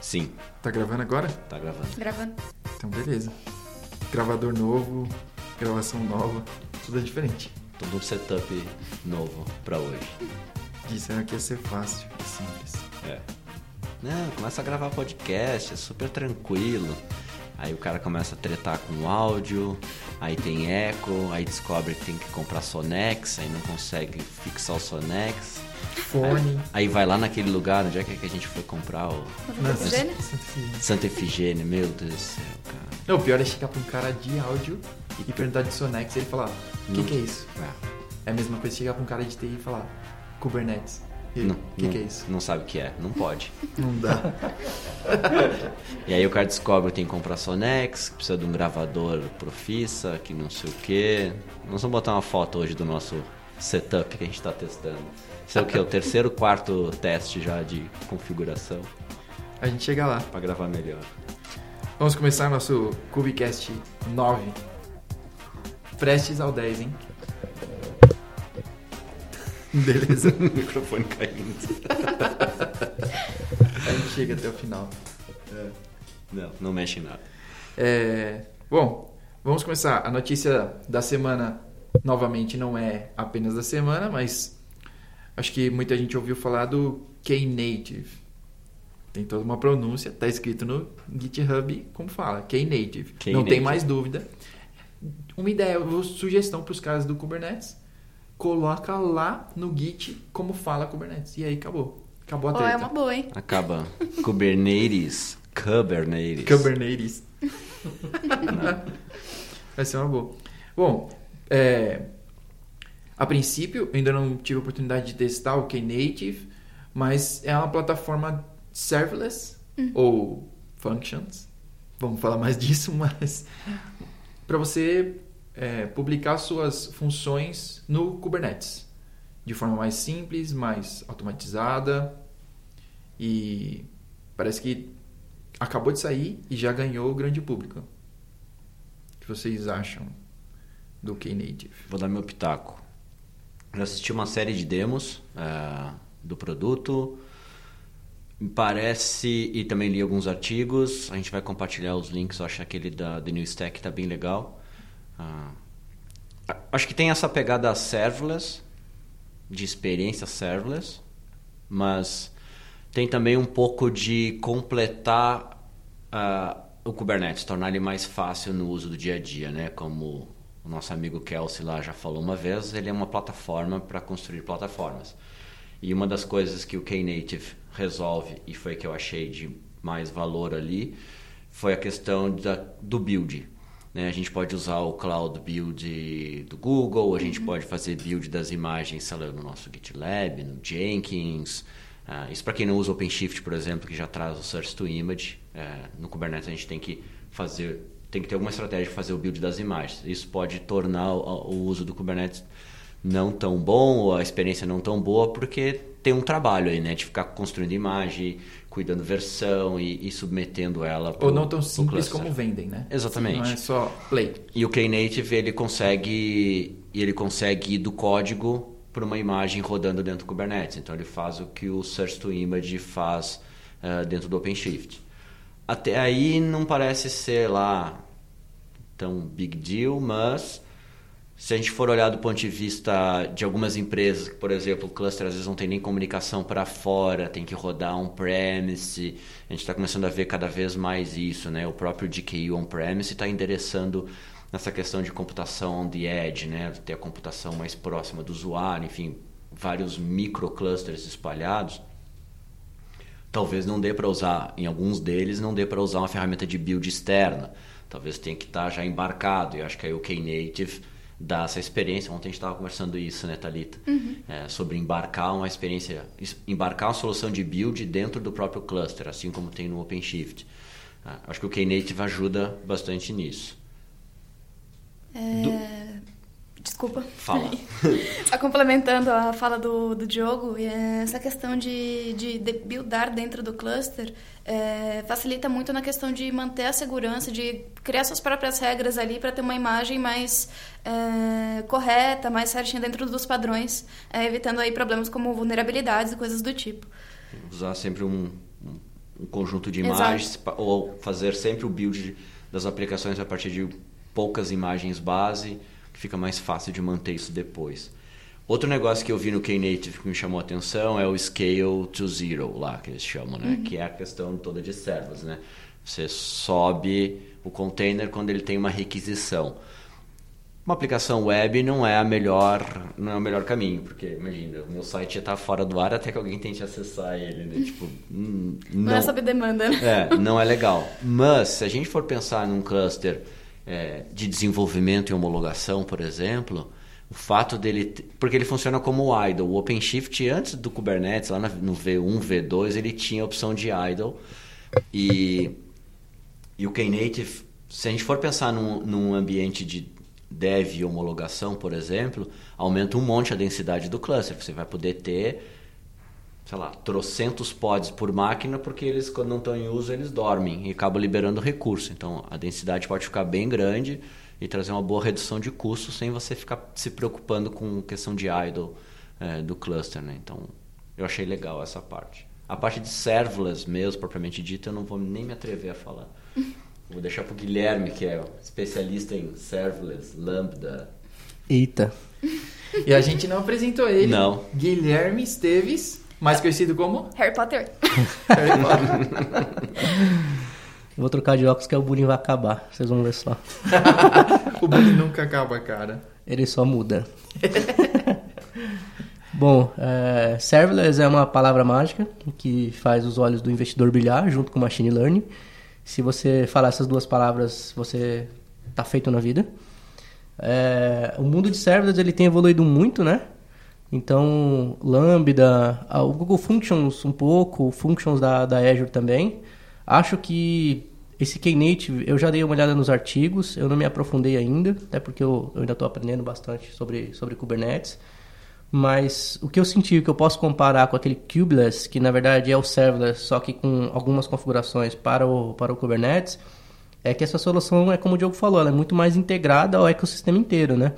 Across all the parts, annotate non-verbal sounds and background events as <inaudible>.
Sim, Tá gravando agora? tá gravando. Gravando. Então, beleza. Gravador novo, gravação nova, tudo é diferente. Todo um setup novo pra hoje. Disseram que ia ser fácil e simples. É. Não, começa a gravar podcast, é super tranquilo. Aí o cara começa a tretar com o áudio, aí tem eco, aí descobre que tem que comprar Sonex, aí não consegue fixar o Sonex. Fone. Aí vai lá naquele lugar, onde é que a gente foi comprar o Santa Efigênia? Santa Efigênia. Santa Efigênia, meu Deus do céu, cara. Não, o pior é chegar pra um cara de áudio e perguntar de Sonex e ele falar: O que, que é isso? Ah, É a mesma coisa chegar pra um cara de TI e falar: Kubernetes. O que, não- que é isso? Não sabe o que é, não pode. <laughs> Não dá. E aí o cara descobre que tem que comprar Sonex, que precisa de um gravador Profissa, que não sei o que. Nós vamos botar uma foto hoje do nosso setup que a gente está testando. Isso é o que? O terceiro, quarto teste já de configuração A gente chega lá. para gravar melhor. Vamos começar nosso Cubicast 9. Prestes ao 10, hein? Beleza. <laughs> o microfone caindo. A gente chega até o final. Não, não mexe em nada. É, bom, vamos começar. A notícia da semana, novamente, não é apenas da semana, mas acho que muita gente ouviu falar do Knative. Tem toda uma pronúncia, tá escrito no GitHub como fala, Knative. Não tem Knative. mais dúvida. Uma ideia, uma sugestão para os caras do Kubernetes. Coloca lá no Git como fala Kubernetes. E aí acabou. Acabou a Ó, treta. é uma boa, hein? Acaba. Kubernetes. Kubernetes. Kubernetes. <laughs> Vai ser uma boa. Bom, é, a princípio, eu ainda não tive a oportunidade de testar o Knative, mas é uma plataforma serverless ou functions. Vamos falar mais <laughs> disso, mas para você é, publicar suas funções no Kubernetes de forma mais simples, mais automatizada e parece que acabou de sair e já ganhou o grande público. O que vocês acham do Knative? Vou dar meu pitaco. Já assisti uma série de demos ah, do produto. Me parece, e também li alguns artigos. A gente vai compartilhar os links. Eu acho que aquele da The New Stack tá bem legal. Ah, acho que tem essa pegada serverless, de experiência serverless, mas tem também um pouco de completar ah, o Kubernetes, tornar ele mais fácil no uso do dia a dia, né? Como o nosso amigo Kelsey lá já falou uma vez, ele é uma plataforma para construir plataformas. E uma das coisas que o Knative resolve, e foi que eu achei de mais valor ali, foi a questão da, do build. Né? A gente pode usar o Cloud Build do Google, a gente pode fazer build das imagens, no nosso GitLab, no Jenkins. Ah, isso para quem não usa OpenShift, por exemplo, que já traz o Source to Image. eh, no Kubernetes a gente tem que fazer, tem que ter alguma estratégia de fazer o build das imagens. Isso pode tornar o, o uso do Kubernetes não tão bom ou a experiência não tão boa porque tem um trabalho aí, né, de ficar construindo imagem, cuidando versão e, e submetendo ela pro- Ou não tão simples como vendem, né? Exatamente. Não é só play. E o Knative ele consegue ele consegue ir do código para uma imagem rodando dentro do Kubernetes. Então ele faz o que o Search to Image faz eh, dentro do OpenShift. Até aí não parece ser lá tão big deal, mas se a gente for olhar do ponto de vista de algumas empresas, por exemplo, o cluster às vezes não tem nem comunicação para fora, tem que rodar on-premise, a gente está começando a ver cada vez mais isso, né? O próprio DKI on-premise está endereçando nessa questão de computação on the edge, né? Ter a computação mais próxima do usuário, enfim, vários microclusters espalhados. Talvez não dê para usar, em alguns deles, não dê para usar uma ferramenta de build externa. Talvez tenha que estar já embarcado. E acho que aí o Knative dá essa experiência. Ontem a gente estava conversando isso, né, Thalita? É, sobre embarcar uma experiência, embarcar uma solução de build dentro do próprio cluster, assim como tem no OpenShift. Ah, acho que o Knative ajuda bastante nisso. É, Desculpa. Fala. <laughs> Só complementando a fala do, do Diogo, é, essa questão de, de, de buildar dentro do cluster é, facilita muito na questão de manter a segurança, de criar suas próprias regras ali para ter uma imagem mais é, correta, mais certinha dentro dos padrões, é, evitando aí problemas como vulnerabilidades e coisas do tipo. Usar sempre um, um um conjunto de imagens Exato. ou fazer sempre o build das aplicações a partir de poucas imagens base, que fica mais fácil de manter isso depois. Outro negócio que eu vi no Knative que me chamou a atenção é o Scale to Zero, lá que eles chamam, né? Uhum. Que é a questão toda de servos, né? Você sobe o container quando ele tem uma requisição. Uma aplicação web não é a melhor, não é o melhor caminho, porque imagina, o meu site já está fora do ar até que alguém tente acessar ele, né? tipo, hum, não, não é sob demanda, né? É, não é legal. Mas se a gente for pensar num cluster é, de desenvolvimento e homologação, por exemplo, o fato dele. Porque ele funciona como idle. O OpenShift, antes do Kubernetes, lá no V1, V2, ele tinha a opção de idle. E, e o Knative, se a gente for pensar num, num ambiente de dev e homologação, por exemplo, aumenta um monte a densidade do cluster. Você vai poder ter, sei lá, trocentos pods por máquina, porque eles, quando não estão em uso, eles dormem e acabam liberando recurso. Então, a densidade pode ficar bem grande e trazer uma boa redução de custos sem você ficar se preocupando com questão de idle é, do cluster, né? Então, eu achei legal essa parte. A parte de serverless mesmo, propriamente dita, eu não vou nem me atrever a falar. <laughs> Vou deixar para o Guilherme, que é especialista em serverless, lambda. Eita. E a gente não apresentou ele. Não. Guilherme Esteves, mais conhecido como? Harry Potter. Harry Potter. <laughs> Vou trocar de óculos que o bullying vai acabar. Vocês vão ver só. <laughs> o bullying nunca acaba, cara. Ele só muda. <laughs> Bom, é, serverless é uma palavra mágica que faz os olhos do investidor brilhar junto com machine learning. Se você falar essas duas palavras, você está feito na vida. É, o mundo de serverless ele tem evoluído muito, né? Então, Lambda, o Google Functions um pouco, Functions da, da Azure também. Acho que esse Knative, eu já dei uma olhada nos artigos, eu não me aprofundei ainda, até porque eu, eu ainda estou aprendendo bastante sobre, sobre Kubernetes. Mas o que eu senti, o que eu posso comparar com aquele Kubeless, que na verdade é o serverless, só que com algumas configurações para o, para o Kubernetes, é que essa solução é como o Diogo falou, ela é muito mais integrada ao ecossistema inteiro, né?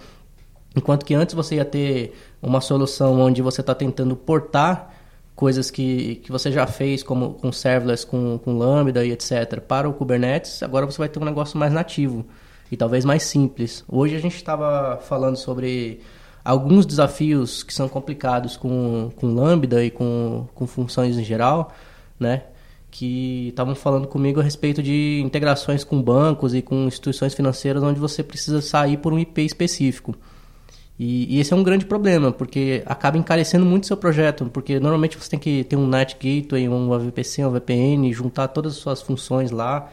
Enquanto que antes você ia ter uma solução onde você está tentando portar coisas que, que você já fez, como com serverless, com, com Lambda e etc., para o Kubernetes, agora você vai ter um negócio mais nativo e talvez mais simples. Hoje a gente estava falando sobre alguns desafios que são complicados com, com Lambda e com, com funções em geral, né? que estavam falando comigo a respeito de integrações com bancos e com instituições financeiras onde você precisa sair por um IP específico. E, e, esse é um grande problema, porque acaba encarecendo muito o seu projeto, porque normalmente você tem que ter um NAT Gateway, um VPC, um VPN, juntar todas as suas funções lá.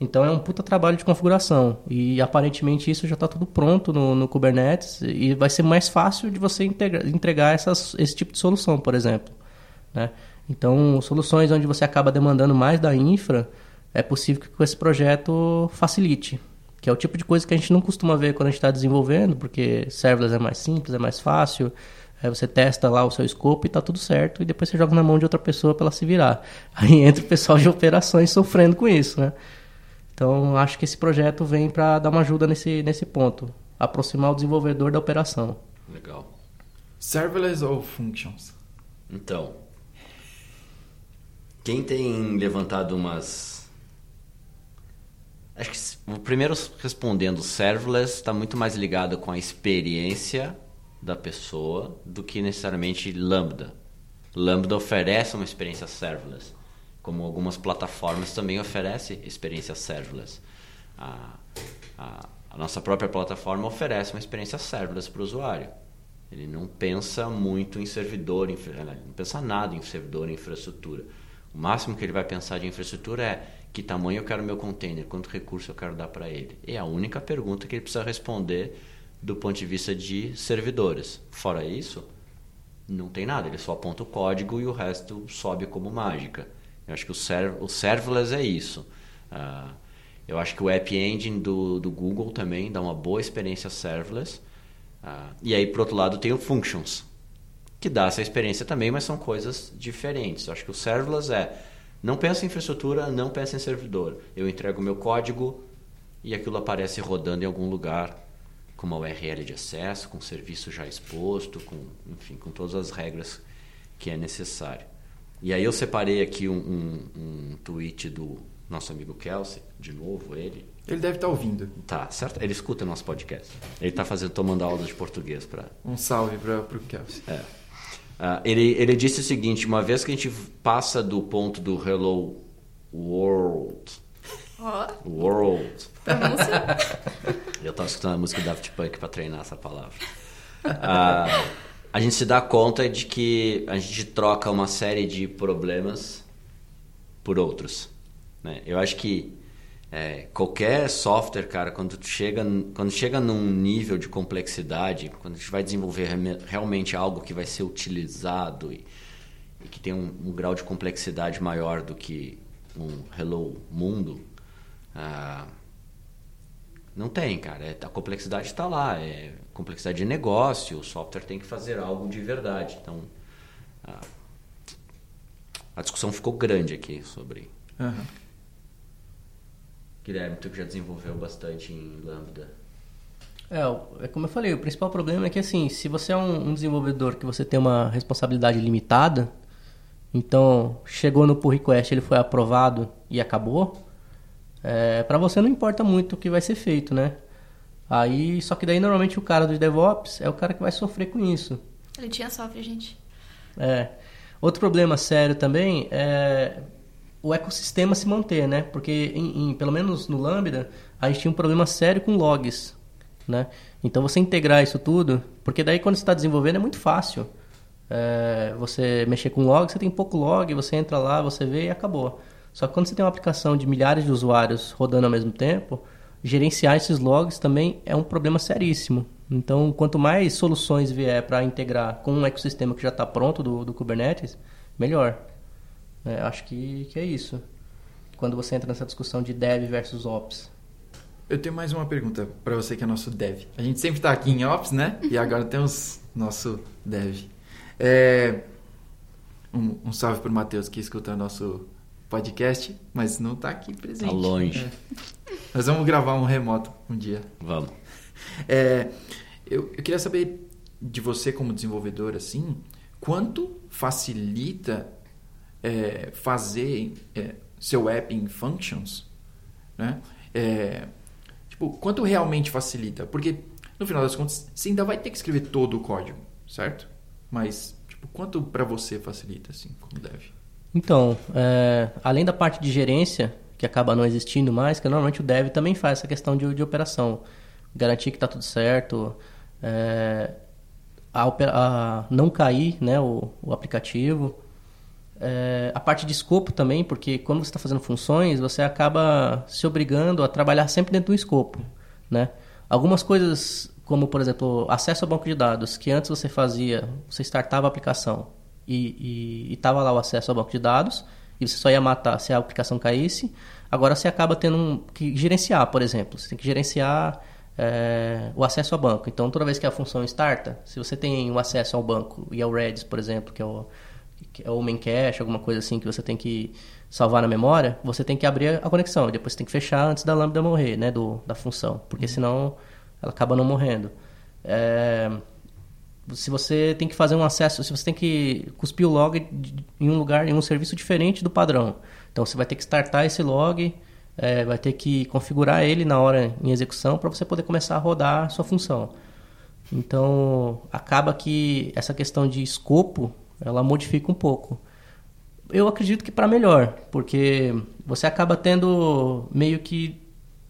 Então é um puta trabalho de configuração. E aparentemente isso já está tudo pronto no, no, Kubernetes e vai ser mais fácil de você integra, entregar essas, esse tipo de solução, por exemplo. Né? Então, soluções onde você acaba demandando mais da infra, é possível que esse projeto facilite que é o tipo de coisa que a gente não costuma ver quando a gente está desenvolvendo, porque serverless é mais simples, é mais fácil, é, você testa lá o seu escopo e está tudo certo, e depois você joga na mão de outra pessoa para ela se virar. <laughs> Aí entra o pessoal de operações sofrendo com isso, né? Então, acho que esse projeto vem para dar uma ajuda nesse, nesse ponto, aproximar o desenvolvedor da operação. Legal. Serverless ou functions? Então, quem tem levantado umas Acho que o primeiro respondendo serverless está muito mais ligado com a experiência da pessoa do que necessariamente Lambda. Lambda oferece uma experiência serverless, como algumas plataformas também oferecem experiência serverless. A, a, a nossa própria plataforma oferece uma experiência serverless para o usuário. Ele não pensa muito em servidor, não pensa nada em servidor, em infraestrutura. O máximo que ele vai pensar de infraestrutura é que tamanho eu quero meu container, quanto recurso eu quero dar para ele. É a única pergunta que ele precisa responder do ponto de vista de servidores. Fora isso, não tem nada, ele só aponta o código e o resto sobe como mágica. Eu acho que o, serv o serverless é isso. Uh, eu acho que o App Engine do, do Google também dá uma boa experiência serverless. Uh, e aí, por outro lado, tem o Functions, que dá essa experiência também, mas são coisas diferentes. Eu acho que o serverless é não pensa em infraestrutura, não pensa em servidor. Eu entrego o meu código e aquilo aparece rodando em algum lugar com uma URL de acesso, com serviço já exposto, com, enfim, com todas as regras que é necessário. e aí eu separei aqui um, um, um tweet do nosso amigo Kelsey, de novo ele. Ele deve estar tá ouvindo. Tá, certo? Ele escuta nosso podcast. Ele está fazendo, tomando aula de português para. Um salve para o Kelsey. É. Uh, ele, ele disse o seguinte: uma vez que a gente passa do ponto do Hello World. Oh. World. <laughs> Eu estava escutando a música do Daft Punk para treinar essa palavra. Uh, a gente se dá conta de que a gente troca uma série de problemas por outros. Né? Eu acho que é, qualquer software, cara, quando chega, quando chega num nível de complexidade, quando a gente vai desenvolver realmente algo que vai ser utilizado e, e que tem um, um, grau de complexidade maior do que um Hello Mundo, ah, não tem, cara. É, a complexidade está lá. É complexidade de negócio. O software tem que fazer algo de verdade. Então, ah, a discussão ficou grande aqui sobre. Uhum. Guilherme, tu que já desenvolveu bastante em Lambda. É, é como eu falei, o principal problema é que assim, se você é um, um desenvolvedor que você tem uma responsabilidade limitada, então chegou no pull request, ele foi aprovado e acabou, é, para você não importa muito o que vai ser feito, né? Aí, só que daí normalmente o cara do DevOps é o cara que vai sofrer com isso. Ele tinha sofre, gente. É. Outro problema sério também é o ecossistema se manter, né? Porque, em, em, pelo menos no Lambda, a gente tinha um problema sério com logs, né? Então, você integrar isso tudo, porque daí quando você está desenvolvendo é muito fácil. É, você mexer com log, você tem pouco log, você entra lá, você vê e acabou. Só que quando você tem uma aplicação de milhares de usuários rodando ao mesmo tempo, gerenciar esses logs também é um problema seríssimo. Então, quanto mais soluções vier para integrar com um ecossistema que já está pronto do, do Kubernetes, melhor. É, acho que, que é isso. Quando você entra nessa discussão de dev versus ops. Eu tenho mais uma pergunta para você que é nosso dev. A gente sempre está aqui em ops, né? E <laughs> agora temos nosso dev. É... Um, um salve para o Matheus que escuta nosso podcast, mas não está aqui presente. Tá longe. É. Nós vamos gravar um remoto um dia. Vamos. <laughs> É, eu, eu queria saber de você como desenvolvedor, assim, quanto facilita é, fazer é, seu app em functions, né? É, tipo, quanto realmente facilita? Porque no final das contas, você ainda vai ter que escrever todo o código, certo? Mas tipo, quanto para você facilita assim, como deve? Então, é, além da parte de gerência que acaba não existindo mais, que normalmente o dev também faz essa questão de, de operação, garantir que está tudo certo, é, a, a, não cair, né, o, o aplicativo é, a parte de escopo também, porque quando você está fazendo funções, você acaba se obrigando a trabalhar sempre dentro do escopo, né? Algumas coisas, como por exemplo, acesso ao banco de dados, que antes você fazia, você startava a aplicação e estava lá o acesso ao banco de dados, e você só ia matar se a aplicação caísse. Agora você acaba tendo que gerenciar, por exemplo. Você tem que gerenciar é, o acesso ao banco. Então, toda vez que a função starta, se você tem um acesso ao banco e ao Redis, por exemplo, que é o ou main cache, alguma coisa assim que você tem que salvar na memória, você tem que abrir a conexão depois você tem que fechar antes da lambda morrer, né, do, da função, porque uhum. senão ela acaba não morrendo. É, se você tem que fazer um acesso, se você tem que cuspir o log em um lugar, em um serviço diferente do padrão, então você vai ter que startar esse log, é, vai ter que configurar ele na hora em execução para você poder começar a rodar a sua função. Então acaba que essa questão de escopo ela modifica um pouco. Eu acredito que para melhor, porque você acaba tendo meio que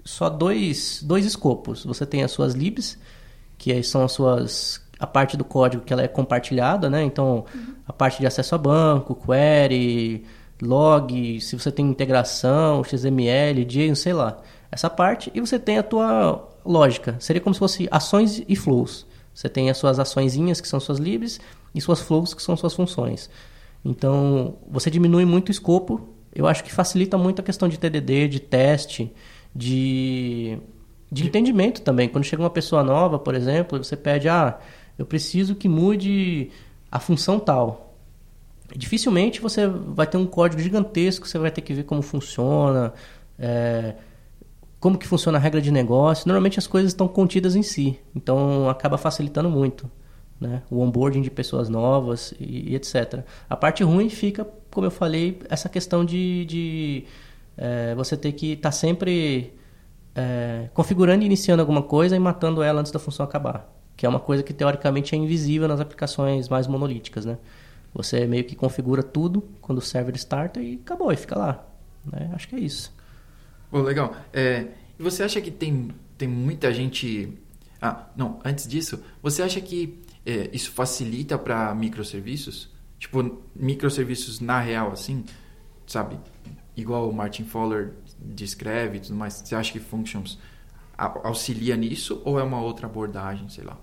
só dois, dois escopos. Você tem as suas libs, que são as suas a parte do código que ela é compartilhada, né? Então, uhum. a parte de acesso a banco, query, log, se você tem integração, XML, JSON, sei lá. Essa parte e você tem a tua lógica. Seria como se fosse ações e flows. Você tem as suas açõezinhas, que são suas libs, e suas flows, que são suas funções. Então, você diminui muito o escopo. Eu acho que facilita muito a questão de TDD, de teste, de, de entendimento também. Quando chega uma pessoa nova, por exemplo, você pede, ah, eu preciso que mude a função tal. Dificilmente você vai ter um código gigantesco, você vai ter que ver como funciona, é, como que funciona a regra de negócio. Normalmente as coisas estão contidas em si, então acaba facilitando muito né? O onboarding de pessoas novas e, e etc. A parte ruim fica, como eu falei, essa questão de, de é, você ter que estar tá sempre é, configurando e iniciando alguma coisa e matando ela antes da função acabar. Que é uma coisa que teoricamente é invisível nas aplicações mais monolíticas, né? Você meio que configura tudo quando o server starta e acabou, e fica lá. Né? Acho que é isso. Bom, legal. É, você acha que tem, tem muita gente... Ah, não, antes disso, você acha que é, isso facilita para microserviços? Tipo, microserviços na real, assim, sabe? Igual o Martin Fowler descreve e tudo mais. Você acha que Functions auxilia nisso ou é uma outra abordagem, sei lá?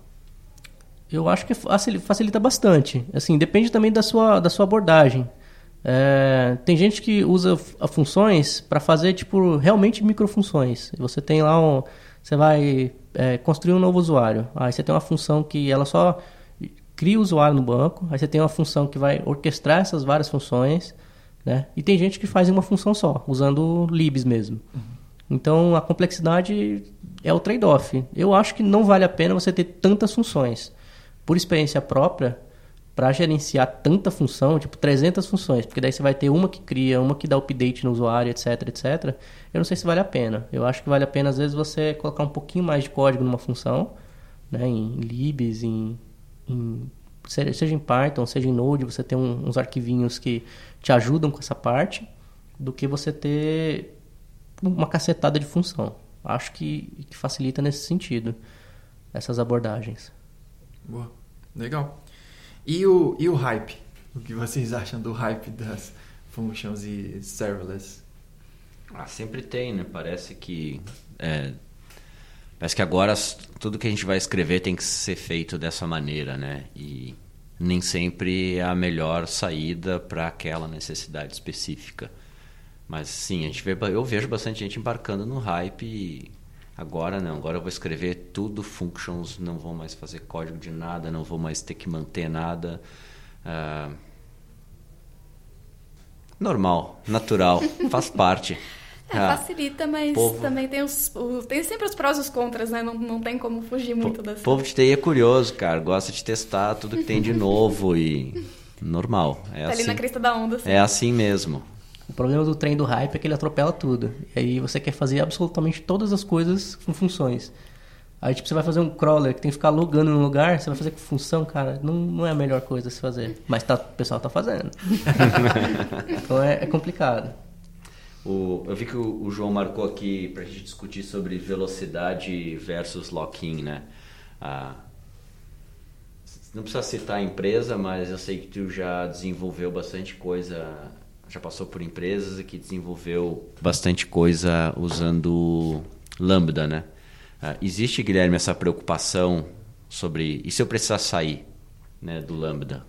Eu acho que facilita bastante. Assim, depende também da sua, da sua abordagem. É, tem gente que usa funções para fazer tipo realmente microfunções. Você tem lá um, você vai é, construir um novo usuário. Aí você tem uma função que ela só cria o usuário no banco, aí você tem uma função que vai orquestrar essas várias funções, né? E tem gente que faz uma função só, usando libs mesmo. Uhum. Então a complexidade é o trade-off. Eu acho que não vale a pena você ter tantas funções. Por experiência própria, para gerenciar tanta função, tipo 300 funções, porque daí você vai ter uma que cria, uma que dá update no usuário, etc, etc. Eu não sei se vale a pena. Eu acho que vale a pena às vezes você colocar um pouquinho mais de código numa função, né, em libs, em em, seja em Python, seja em Node, você tem um, uns arquivinhos que te ajudam com essa parte, do que você ter uma cacetada de função. Acho que, que facilita nesse sentido, essas abordagens. Boa, legal. E o, e o hype? O que vocês acham do hype das functions e serverless? Ah, sempre tem, né? Parece que é, Parece que agora tudo que a gente vai escrever tem que ser feito dessa maneira, né? E nem sempre é a melhor saída para aquela necessidade específica. Mas sim, a gente vê, eu vejo bastante gente embarcando no hype e agora não, agora eu vou escrever tudo functions, não vou mais fazer código de nada, não vou mais ter que manter nada. Uh, normal, natural, faz <laughs> parte. É, ah, facilita, mas povo... também tem, os, tem sempre os prós e os contras, né? Não, não tem como fugir muito dessa. O povo de TI é curioso, cara. Gosta de testar tudo que tem de <laughs> novo e normal. É tá assim. ali na crista da onda. Assim. É assim mesmo. O problema do trem do hype é que ele atropela tudo. E aí você quer fazer absolutamente todas as coisas com funções. Aí, tipo, você vai fazer um crawler que tem que ficar logando no lugar, você vai fazer com função, cara, não, não é a melhor coisa a se fazer. Mas tá, o pessoal tá fazendo. <laughs> então é, é complicado. O, eu vi que o, o João marcou aqui para a gente discutir sobre velocidade versus lock-in, né? Ah, não precisa citar a empresa, mas eu sei que tu já desenvolveu bastante coisa, já passou por empresas que desenvolveu bastante coisa usando Lambda, né? Ah, existe, Guilherme, essa preocupação sobre e se eu precisar sair né, do Lambda?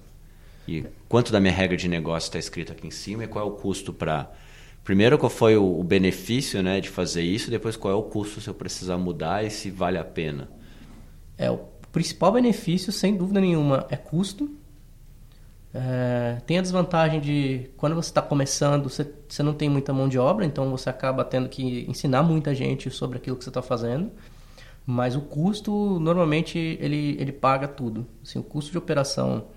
E quanto da minha regra de negócio está escrito aqui em cima e qual é o custo para primeiro qual foi o, benefício né, de fazer isso, depois qual é o custo se eu precisar mudar e se vale a pena. É, o principal benefício, sem dúvida nenhuma, é custo. É, tem a desvantagem de quando você está começando, você, você não tem muita mão de obra, então você acaba tendo que ensinar muita gente sobre aquilo que você está fazendo. Mas o custo, normalmente, ele, ele paga tudo. Assim, o custo de operação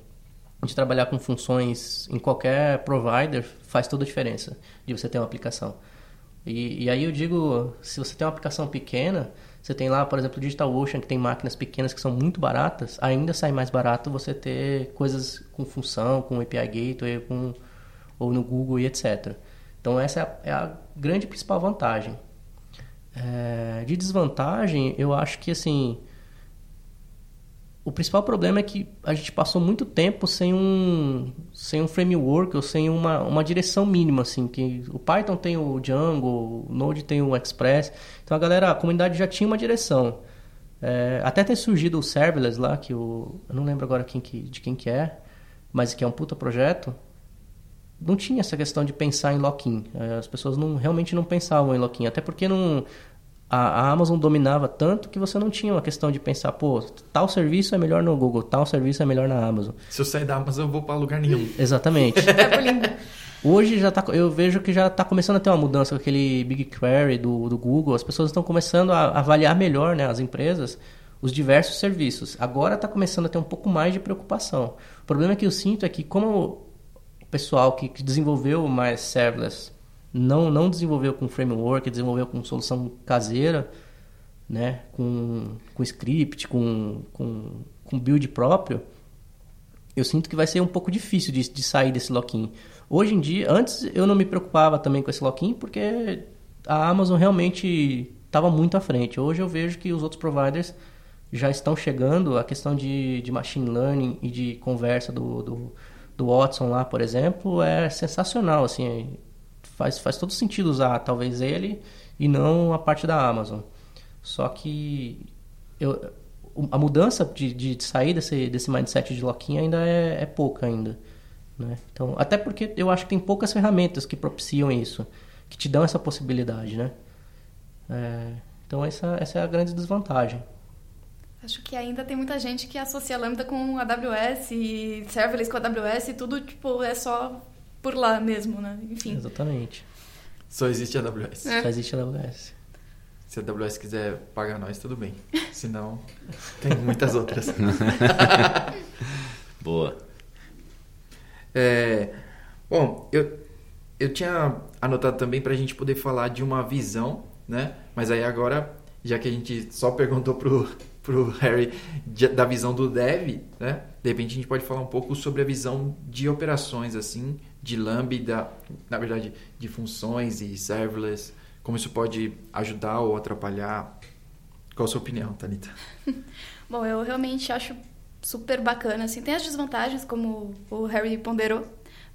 de trabalhar com funções em qualquer provider faz toda a diferença de você ter uma aplicação. E, e, aí eu digo, se você tem uma aplicação pequena, você tem lá, por exemplo, o DigitalOcean, que tem máquinas pequenas que são muito baratas, ainda sai mais barato você ter coisas com função, com API Gateway, com, ou no Google e etc. Então essa é a, é a grande principal vantagem. É, de desvantagem, eu acho que assim o principal problema é que a gente passou muito tempo sem um, sem um framework ou sem uma, uma direção mínima, assim, que o Python tem o Django, o Node tem o Express, então a galera, a comunidade já tinha uma direção. É, até ter surgido o Serverless lá, que o, eu não lembro agora quem que, de quem que é, mas que é um puta projeto, não tinha essa questão de pensar em lock-in. É, as pessoas não, realmente não pensavam em lock-in, até porque não, a, Amazon dominava tanto que você não tinha uma questão de pensar, pô, tal serviço é melhor no Google, tal serviço é melhor na Amazon. Se eu sair da Amazon, eu vou para lugar nenhum. <laughs> Exatamente. É Hoje já tá, eu vejo que já está começando a ter uma mudança com aquele BigQuery do, do Google. As pessoas estão começando a avaliar melhor, né, as empresas, os diversos serviços. Agora está começando a ter um pouco mais de preocupação. O problema que eu sinto é que como o pessoal que, que desenvolveu mais serverless não, não desenvolveu com framework, desenvolveu com solução caseira, né, com, com script, com, com, com build próprio, eu sinto que vai ser um pouco difícil de, de sair desse lock-in. Hoje em dia, antes eu não me preocupava também com esse lock-in, porque a Amazon realmente estava muito à frente. Hoje eu vejo que os outros providers já estão chegando. A questão de, de machine learning e de conversa do, do, do Watson lá, por exemplo, é sensacional. Assim, faz, faz todo sentido usar talvez ele e não a parte da Amazon. Só que eu, a mudança de, de sair desse, desse mindset de lock-in ainda é, é pouca ainda. Né? Então, até porque eu acho que tem poucas ferramentas que propiciam isso, que te dão essa possibilidade, né? É, então essa, essa é a grande desvantagem. Acho que ainda tem muita gente que associa Lambda com AWS e serverless com AWS e tudo tipo é só por lá mesmo, né? Enfim. Exatamente. Só existe a AWS. É. Só existe a AWS. Se a AWS quiser pagar nós, tudo bem. Senão, tem muitas outras. <laughs> Boa. É, bom, eu, eu tinha anotado também para a gente poder falar de uma visão, né? Mas aí agora, já que a gente só perguntou pro, pro Harry de, da visão do dev, né? De repente a gente pode falar um pouco sobre a visão de operações, assim, de Lambda, na verdade, de funções e serverless, como isso pode ajudar ou atrapalhar. Qual a sua opinião, Thalita? <laughs> Bom, eu realmente acho super bacana. Assim, tem as desvantagens, como o Harry ponderou,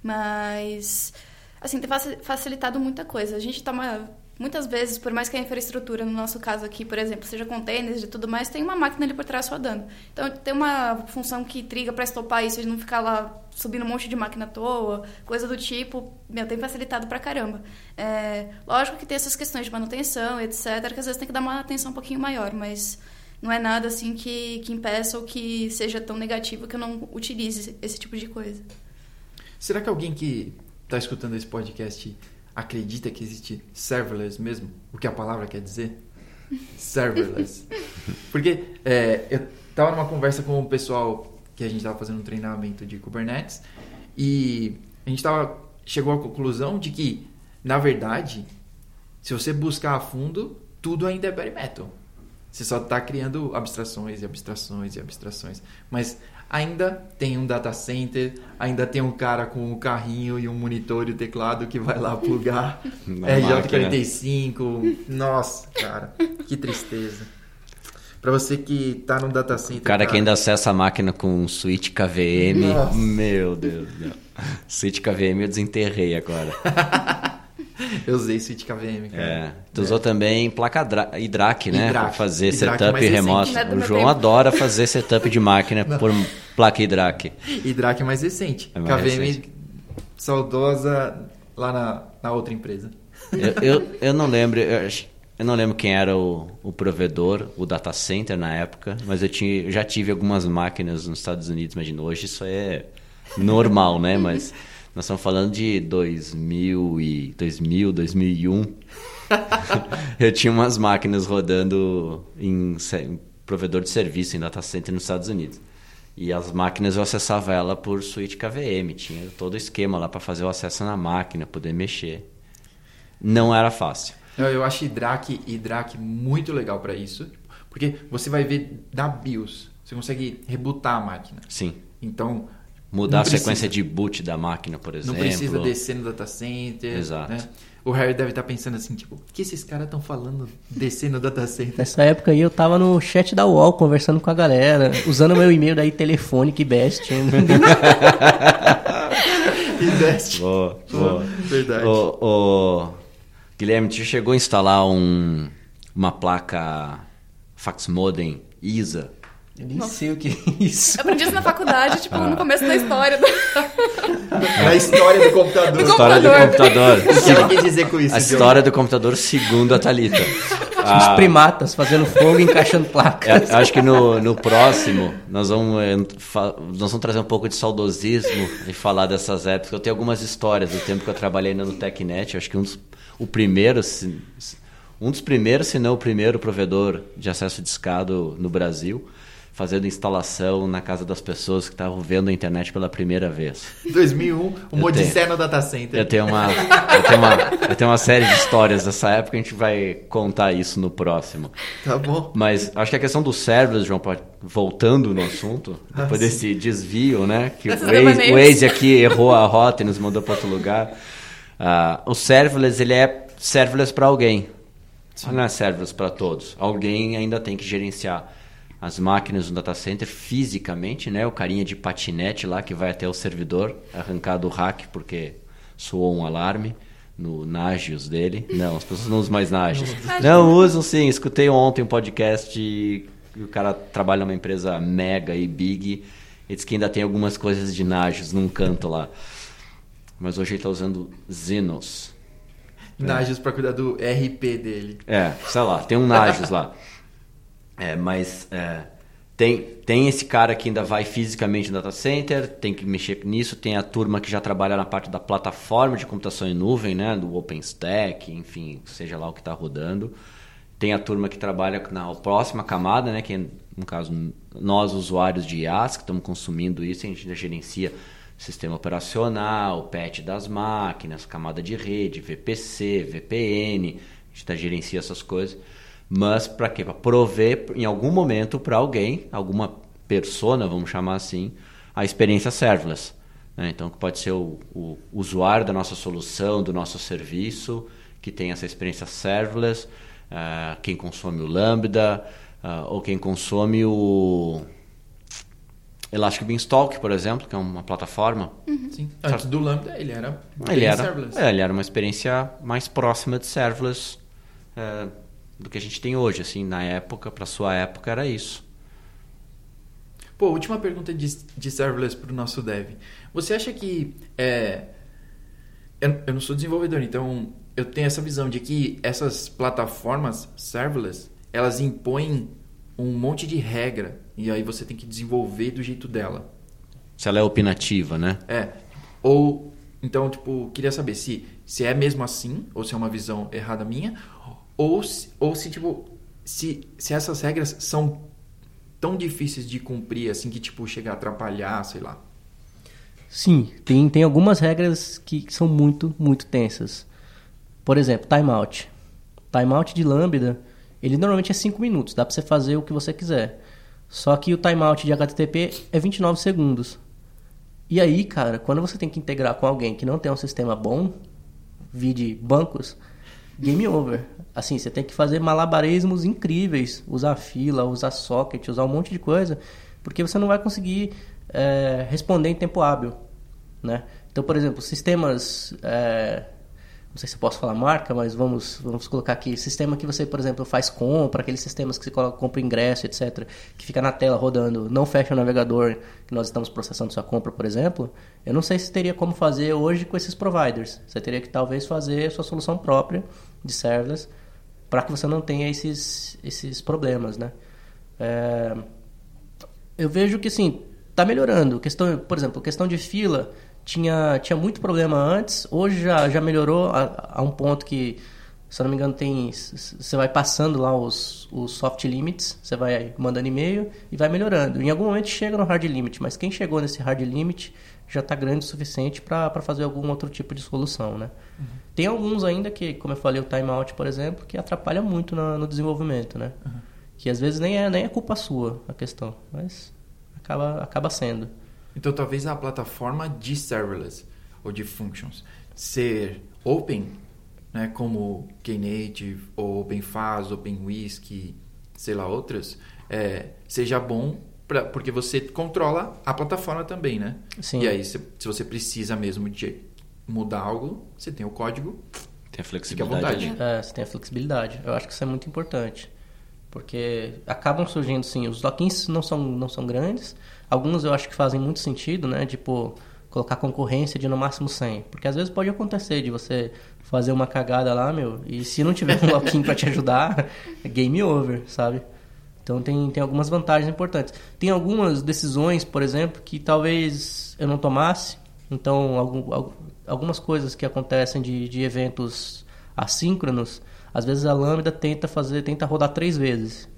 mas assim, tem facilitado muita coisa. A gente toma muitas vezes, por mais que a infraestrutura, no nosso caso aqui, por exemplo, seja containers e tudo mais, tem uma máquina ali por trás rodando. Então, tem uma função que triga para estopar isso e não ficar lá subindo um monte de máquina à toa, coisa do tipo, meu, tem facilitado pra caramba. É, lógico que tem essas questões de manutenção, etc., que às vezes tem que dar uma atenção um pouquinho maior, mas não é nada assim que, que impeça ou que seja tão negativo que eu não utilize esse tipo de coisa. Será que alguém que está escutando esse podcast acredita que existe serverless mesmo? O que a palavra quer dizer? serverless. <laughs> Porque é, eu estava numa conversa com o pessoal que a gente estava fazendo um treinamento de Kubernetes e a gente tava, chegou à conclusão de que, na verdade, se você buscar a fundo, tudo ainda é bare metal. Você só está criando abstrações e abstrações e abstrações. Mas ainda tem um data center, ainda tem um cara com um carrinho e um monitor e o teclado que vai lá plugar. <laughs> RJ45. Nossa, cara, que tristeza. Para você que tá no data center. O cara, cara, que ainda acessa a máquina com switch KVM. Nossa. Meu Deus. Meu. Switch KVM eu desenterrei agora. <laughs> <laughs> Eu usei Switch KVM, cara. É. Tu é. usou também placa Dra IDRAC, né? Para fazer Idrac setup remoto. O João tempo. adora fazer setup de máquina <laughs> Não. por placa IDRAC. IDRAC é mais recente. É mais KVM recente. saudosa lá na, na outra empresa. Eu, eu, <laughs> eu não lembro, eu, eu, não lembro quem era o, o provedor, o data center na época, mas eu, tinha, eu já tive algumas máquinas nos Estados Unidos, imagina, hoje isso é normal, né? Mas nós estamos falando de 2000, e, 2000 2001. <laughs> eu tinha umas máquinas rodando em, em provedor de serviço em data center nos Estados Unidos. E as máquinas eu acessava ela por switch KVM, tinha todo o esquema lá para fazer o acesso na máquina, poder mexer. Não era fácil. Eu acho Idrac, Idrac muito legal para isso, porque você vai ver da BIOS, você consegue rebootar a máquina. Sim. Então, Mudar a sequência de boot da máquina, por exemplo. Não precisa descer no data center. Exato. Né? O Harry deve estar tá pensando assim, tipo, o que esses caras estão falando descer no data center? Nessa época aí eu tava no chat da UOL conversando com a galera, usando meu e-mail daí telefônico e best. <laughs> e best. Boa, boa. Verdade. O, o... Guilherme, você chegou a instalar um, uma placa fax modem ISA eu nem Nossa. sei o que é isso. Eu aprendi isso na faculdade, tipo, ah. no começo da história. <laughs> Na história do computador. Do história computador. do computador. O que quer dizer com isso? A história do computador segundo a Thalita. Ah. Os primatas fazendo fogo e encaixando placas. É, acho que no, no próximo nós vamos, nós vamos trazer um pouco de saudosismo e falar dessas épocas. Eu tenho algumas histórias do tempo que eu trabalhei no TechNet. Acho que um dos, o primeiro um dos primeiros, se não o primeiro provedor de acesso discado no Brasil fazendo instalação na casa das pessoas que estavam vendo a internet pela primeira vez. <laughs> 2001, o Odisseia no Data Center. Eu tenho, uma, eu, tenho uma, eu tenho uma série de histórias dessa época, a gente vai contar isso no próximo. Tá bom. Mas acho que a questão dos servers, João, voltando no assunto, ah, depois sim. desse desvio, né? Que o Waze, o Waze, aqui errou a rota e nos mandou para outro lugar. Uh, o serverless, ele é serverless para alguém. Sim. Não é serverless para todos. Alguém ainda tem que gerenciar as máquinas no data center fisicamente, né? O carinha de patinete lá que vai até o servidor arrancar do rack porque soou um alarme no Nagios dele. Não, as pessoas não usam mais Nagios. não, usam sim. Escutei ontem um podcast e o cara trabalha numa empresa mega e big e diz que ainda tem algumas coisas de Nagios num canto lá. Mas hoje ele está usando Xenos. Nagios para cuidar do RP dele. É, sei lá, tem um Nagios lá. <laughs> É, mas é, tem, tem esse cara que ainda vai fisicamente no data center, tem que mexer nisso, tem a turma que já trabalha na parte da plataforma de computação em nuvem, né, do OpenStack, enfim, seja lá o que está rodando. Tem a turma que trabalha na próxima camada, né, que é, no caso nós usuários de IaaS que estamos consumindo isso, a gente já gerencia sistema operacional, patch das máquinas, camada de rede, VPC, VPN, a gente tá, gerencia essas coisas. Mas para quê? Para prover em algum momento para alguém, alguma persona, vamos chamar assim, a experiência serverless. Né? Então, que pode ser o, o, usuário da nossa solução, do nosso serviço, que tem essa experiência serverless, uh, quem consome o Lambda, uh, ou quem consome o Elastic Beanstalk, por exemplo, que é uma plataforma. Uhum. Sim. Antes do Lambda, ele era ele era, serverless. É, ele era uma experiência mais próxima de serverless. Uh, do que a gente tem hoje, assim, na época, para sua época era isso. Pô, última pergunta de, de serverless para o nosso dev. Você acha que é, eu, eu não sou desenvolvedor, então eu tenho essa visão de que essas plataformas serverless elas impõem um monte de regra e aí você tem que desenvolver do jeito dela. Se ela é opinativa, né? É. Ou então, tipo, queria saber se se é mesmo assim ou se é uma visão errada minha ou, ou se, tipo, se, se essas regras são tão difíceis de cumprir, assim, que, tipo, chega a atrapalhar, sei lá. Sim, tem, tem algumas regras que são muito, muito tensas. Por exemplo, timeout. Timeout de Lambda, ele normalmente é 5 minutos, dá para você fazer o que você quiser. Só que o timeout de HTTP é 29 segundos. E aí, cara, quando você tem que integrar com alguém que não tem um sistema bom, vide bancos, game over. Assim, você tem que fazer malabarismos incríveis, usar fila, usar socket, usar um monte de coisa, porque você não vai conseguir é, responder em tempo hábil, né? Então, por exemplo, sistemas é, não sei se eu posso falar marca, mas vamos, vamos colocar aqui, sistema que você, por exemplo, faz compra, aqueles sistemas que você coloca, compra ingresso, etc., que fica na tela rodando, não fecha o navegador que nós estamos processando sua compra, por exemplo, eu não sei se teria como fazer hoje com esses providers. Você teria que talvez fazer sua solução própria de serverless para que você não tenha esses, esses problemas, né? É, eu vejo que, sim, está melhorando. Questão, por exemplo, questão de fila tinha, tinha muito problema antes, hoje já, já melhorou a, a um ponto que, se eu não me engano, tem. Você vai passando lá os, os soft limits, você vai mandando e-mail e vai melhorando. Em algum momento chega no hard limit, mas quem chegou nesse hard limit já está grande o suficiente para fazer algum outro tipo de solução, né? Uhum. Tem alguns ainda que, como eu falei, o timeout, por exemplo, que atrapalha muito no, no desenvolvimento, né? Uhum. Que às vezes nem é, nem é culpa sua a questão, mas acaba, acaba sendo. Então, talvez a plataforma de serverless ou de functions ser open, né, como Knative ou OpenFaz, OpenWhisk, sei lá outras, é, seja bom pra, porque você controla a plataforma também, né? Sim. E aí, se, se você precisa mesmo de mudar algo, você tem o código. Tem a flexibilidade. É, você tem a flexibilidade. Eu acho que isso é muito importante. Porque acabam surgindo, sim, os lockins não são, não são grandes, Alguns eu acho que fazem muito sentido, né? Tipo, colocar concorrência de no máximo 100. Porque às vezes pode acontecer de você fazer uma cagada lá, meu, e se não tiver um lock-in para te ajudar, é <laughs> game over, sabe? Então tem, tem algumas vantagens importantes. Tem algumas decisões, por exemplo, que talvez eu não tomasse. Então, algum, algumas coisas que acontecem de, de eventos assíncronos, Às vezes a Lambda tenta fazer, tenta rodar três vezes.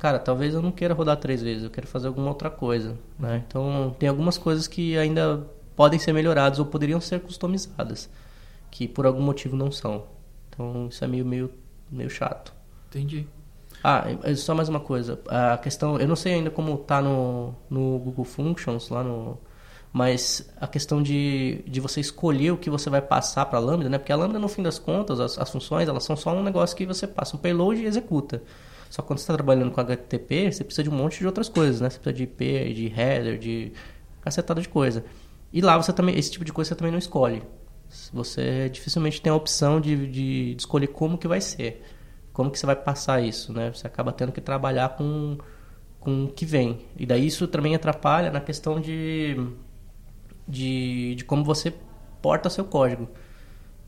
Cara, talvez eu não queira rodar três vezes, eu quero fazer alguma outra coisa, né? Então tem algumas coisas que ainda podem ser melhoradas ou poderiam ser customizadas, que por algum motivo não são. Então isso é meio meio meio chato. Entendi. Ah, só mais uma coisa. A questão, eu não sei ainda como tá no, no Google Functions lá no mas a questão de, de você escolher o que você vai passar para a Lambda, né? Porque a Lambda, no fim das contas, as, as funções, elas são só um negócio que você passa um payload e executa. Só que quando você está trabalhando com HTTP, você precisa de um monte de outras coisas, né? Você precisa de IP, de header, de cacetada de coisa. E lá você também, esse tipo de coisa você também não escolhe. Você dificilmente tem a opção de, de, de escolher como que vai ser. Como que você vai passar isso, né? Você acaba tendo que trabalhar com, com o que vem. E daí isso também atrapalha na questão de de, de como você porta seu código.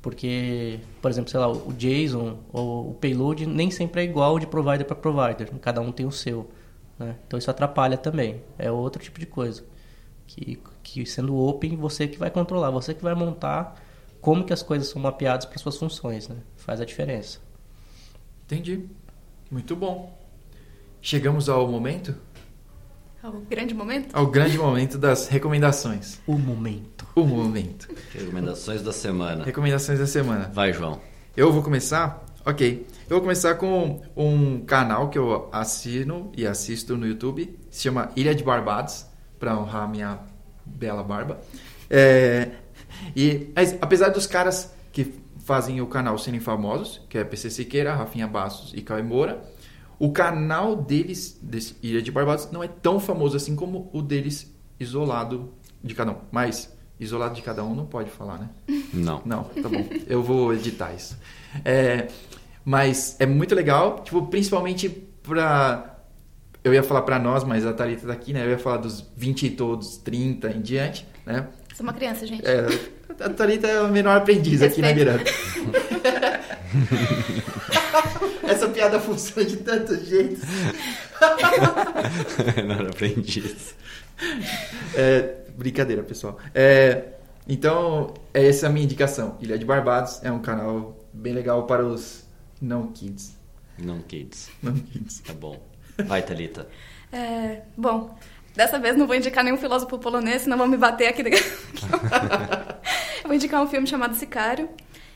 Porque, por exemplo, sei lá, o JSON ou o payload nem sempre é igual de provider para provider. Cada um tem o seu. Né? Então isso atrapalha também. É outro tipo de coisa. Que, que sendo open, você que vai controlar, você que vai montar como que as coisas são mapeadas para suas funções. Né? Faz a diferença. Entendi. Muito bom. Chegamos ao momento ao grande momento? Ao grande momento das recomendações. O momento. O momento. Recomendações da semana. Recomendações da semana. Vai, João. Eu vou começar? Ok. Eu vou começar com um canal que eu assino e assisto no YouTube. Se chama Ilha de Barbados, para honrar a minha bela barba. É, e apesar dos caras que fazem o canal serem famosos, que é PC Siqueira, Rafinha Bastos e Caio Moura, o canal deles, desse Ilha de Barbados, não é tão famoso assim como o deles isolado de cada um. Mas isolado de cada um não pode falar, né? <laughs> Não. Não, tá bom. Eu vou editar isso. É, mas é muito legal, tipo, principalmente pra. Eu ia falar pra nós, mas a Thalita tá aqui, né? Eu ia falar dos 20 e todos, 30 em diante, né? Você é uma criança, gente. É, a Thalita é a menor aprendiz Respeito. aqui na Miranda. <laughs> Essa piada funciona de tantos jeitos. <laughs> Não aprendi isso. É, brincadeira, pessoal. É, então, essa é a minha indicação. Ilha de Barbados é um canal bem legal para os não kids. Não kids. Não kids. Tá bom. Vai, Thalita. É, bom, dessa vez não vou indicar nenhum filósofo polonês, senão vão me bater aqui. <laughs> vou indicar um filme chamado Sicário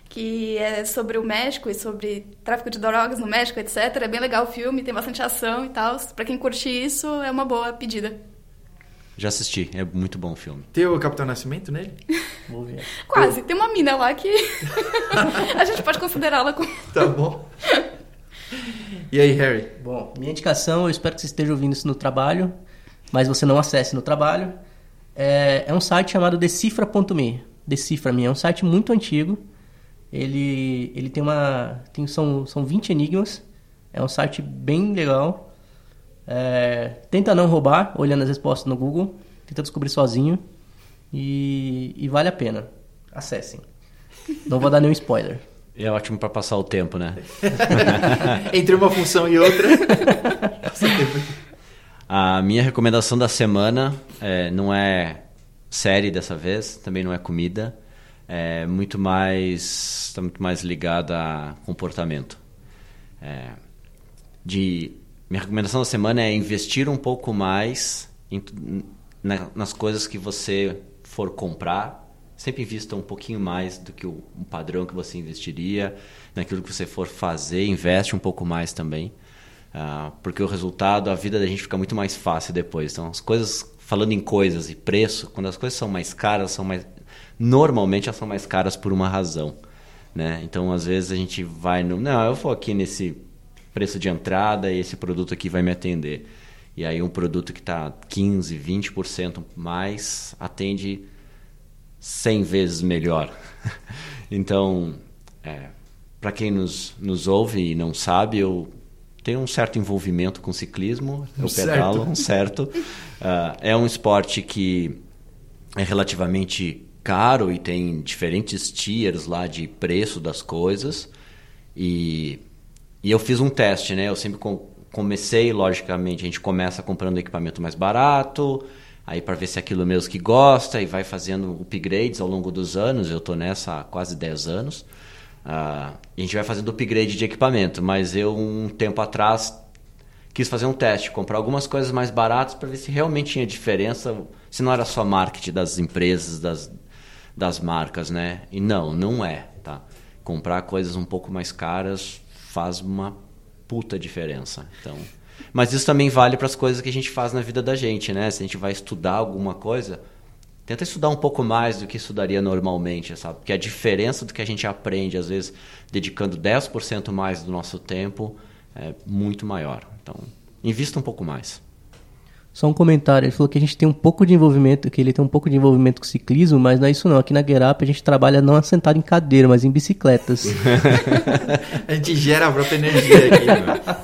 que é sobre o México e sobre tráfico de drogas no México, etc. É bem legal o filme, tem bastante ação e tal. Para quem curte isso, é uma boa pedida. Já assisti, é muito bom o filme. Tem o Capitão Nascimento nele? <laughs> Vou ver. Quase, tem uma mina lá que <laughs> <laughs> a gente pode considerá-la como. Tá bom. E aí, Harry? Bom, minha indicação, eu espero que você esteja ouvindo isso no trabalho, mas você não acesse no trabalho. É, é um site chamado decifra.me. Decifra.me é um site muito antigo ele, ele tem uma. Tem, são, são 20 enigmas. É um site bem legal. É, tenta não roubar, olhando as respostas no Google. Tenta descobrir sozinho. E, e vale a pena. Acessem. Não vou dar nenhum spoiler. <laughs> É ótimo para passar o tempo, né? <laughs> Entre uma função e outra. <laughs> a minha recomendação da semana é, não é série dessa vez, também não é comida é muito mais está muito mais ligada a comportamento. É, de minha recomendação da semana é investir um pouco mais em, na, nas coisas que você for comprar. Sempre invista um pouquinho mais do que o um padrão que você investiria. Naquilo que você for fazer, investe um pouco mais também. Uh, porque o resultado, a vida da gente fica muito mais fácil depois. Então, as coisas, falando em coisas e preço, quando as coisas são mais caras, são mais, normalmente elas são mais caras por uma razão. Né? Então, às vezes, a gente vai no. Não, eu vou aqui nesse preço de entrada e esse produto aqui vai me atender. E aí, um produto que está 15%, 20% mais atende 100 vezes melhor. <laughs> então, é, para quem nos, nos ouve e não sabe, eu tenho um certo envolvimento com ciclismo, eu pedalo, um certo. Uh, <laughs> é um esporte que é relativamente caro e tem diferentes tiers lá de preço das coisas. E, e eu fiz um teste, né? Eu sempre comecei, logicamente, a gente começa comprando equipamento mais barato, aí para ver se é aquilo mesmo que gosta e vai fazendo upgrades ao longo dos anos. Eu estou nessa há quase 10 anos. Uh, a gente vai fazendo upgrade de equipamento, mas eu, um tempo atrás, quis fazer um teste, comprar algumas coisas mais baratas para ver se realmente tinha diferença, se não era só marketing das empresas, das, das marcas, né? E não, não é, tá? Comprar coisas um pouco mais caras faz uma puta diferença. Então, mas isso também vale para as coisas que a gente faz na vida da gente, né? Se a gente vai estudar alguma coisa, tenta estudar um pouco mais do que estudaria normalmente, sabe? Porque a diferença do que a gente aprende, às vezes, dedicando 10% mais do nosso tempo, é muito maior. Então, invista um pouco mais. Só um comentário, ele falou que a gente tem um pouco de envolvimento, que ele tem um pouco de envolvimento com ciclismo, mas não é isso não. Aqui na Gerup a gente trabalha não sentado em cadeira, mas em bicicletas. <laughs> a gente gera a própria energia aqui, né?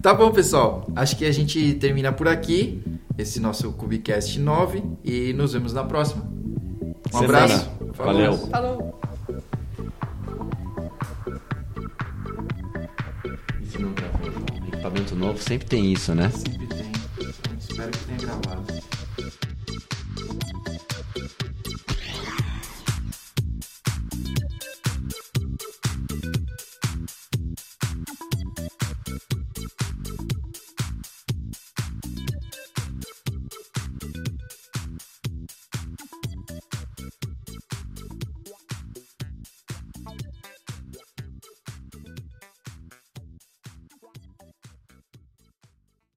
Tá bom, pessoal. Acho que a gente termina por aqui esse nosso Cubicast 9 e nos vemos na próxima. Um Semana. abraço. Falou. Valeu. Falou. Equipamento novo sempre tem isso, né? Sempre tem. Espero que tenha gravado.